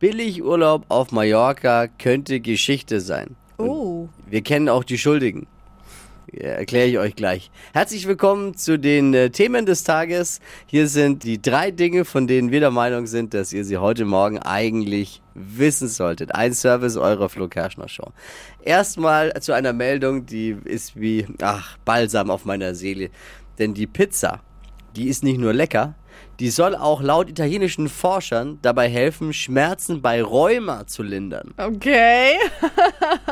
Billigurlaub auf Mallorca könnte Geschichte sein. Oh. Wir kennen auch die Schuldigen. Ja, Erkläre ich euch gleich. Herzlich willkommen zu den äh, Themen des Tages. Hier sind die drei Dinge, von denen wir der Meinung sind, dass ihr sie heute Morgen eigentlich wissen solltet. Ein Service eurer Flo Kerschner Show. Erstmal zu einer Meldung, die ist wie, ach, Balsam auf meiner Seele. Denn die Pizza, die ist nicht nur lecker, die soll auch laut italienischen Forschern dabei helfen, Schmerzen bei Rheuma zu lindern. Okay.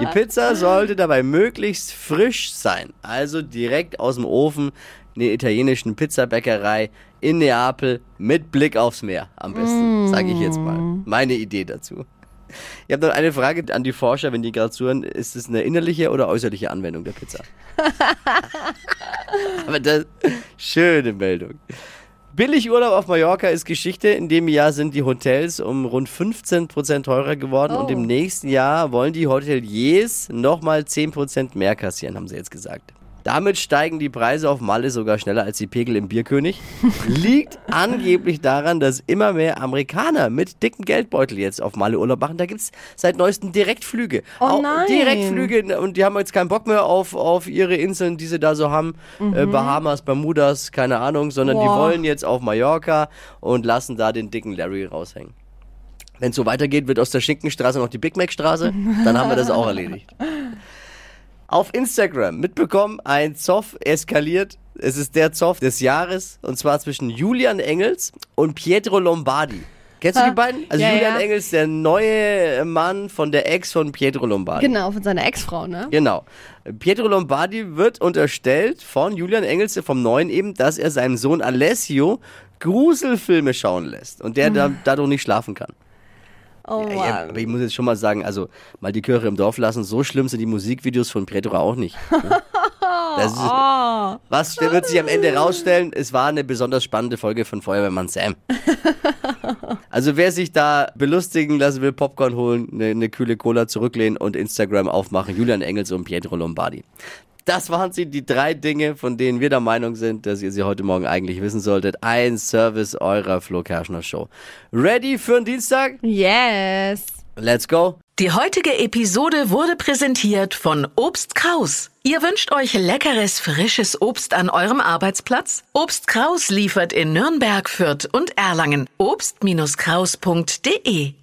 Die Pizza sollte dabei möglichst frisch sein, also direkt aus dem Ofen in der italienischen Pizzabäckerei in Neapel mit Blick aufs Meer am besten, sage ich jetzt mal. Meine Idee dazu. Ich habe noch eine Frage an die Forscher, wenn die gerade zuhören. Ist es eine innerliche oder äußerliche Anwendung der Pizza? Aber das, schöne Meldung. Billigurlaub auf Mallorca ist Geschichte. In dem Jahr sind die Hotels um rund 15% teurer geworden Oh. und im nächsten Jahr wollen die Hoteliers nochmal 10% mehr kassieren, haben sie jetzt gesagt. Damit steigen die Preise auf Malle sogar schneller als die Pegel im Bierkönig. Liegt angeblich daran, dass immer mehr Amerikaner mit dicken Geldbeutel jetzt auf Malle Urlaub machen. Da gibt's seit neuestem Direktflüge. Oh nein. Direktflüge und die haben jetzt keinen Bock mehr auf, auf ihre Inseln, die sie da so haben. Äh, Bahamas, Bermudas, keine Ahnung, sondern die Mhm. Boah. wollen jetzt auf Mallorca und lassen da den dicken Larry raushängen. Wenn es so weitergeht, wird aus der Schinkenstraße noch die Big Mac Straße. Dann haben wir das auch erledigt. Auf Instagram mitbekommen, ein Zoff eskaliert. Es ist der Zoff des Jahres und zwar zwischen Julian Engels und Pietro Lombardi. Kennst du die beiden? Also Ja, Julian ja. Engels, der neue Mann von der Ex von Pietro Lombardi. Genau, von seiner Ex-Frau, ne? Genau. Pietro Lombardi wird unterstellt von Julian Engels, vom Neuen eben, dass er seinem Sohn Alessio Gruselfilme schauen lässt und der da, dadurch nicht schlafen kann. Oh Ja, aber ich muss jetzt schon mal sagen, also mal die Kirche im Dorf lassen, so schlimm sind die Musikvideos von Pietro auch nicht. Das ist, Oh. was wird sich am Ende rausstellen? Es war eine besonders spannende Folge von Feuerwehrmann Sam. Also wer sich da belustigen lassen will, Popcorn holen, eine, eine kühle Cola zurücklehnen und Instagram aufmachen, Julian Engels und Pietro Lombardi. Das waren sie, die drei Dinge, von denen wir der Meinung sind, dass ihr sie heute Morgen eigentlich wissen solltet. Ein Service eurer Flo Kerschner Show. Ready für den Dienstag? Yes. Let's go. Die heutige Episode wurde präsentiert von Obst Kraus. Ihr wünscht euch leckeres, frisches Obst an eurem Arbeitsplatz? Obst Kraus liefert in Nürnberg, Fürth und Erlangen. Obst-Kraus.de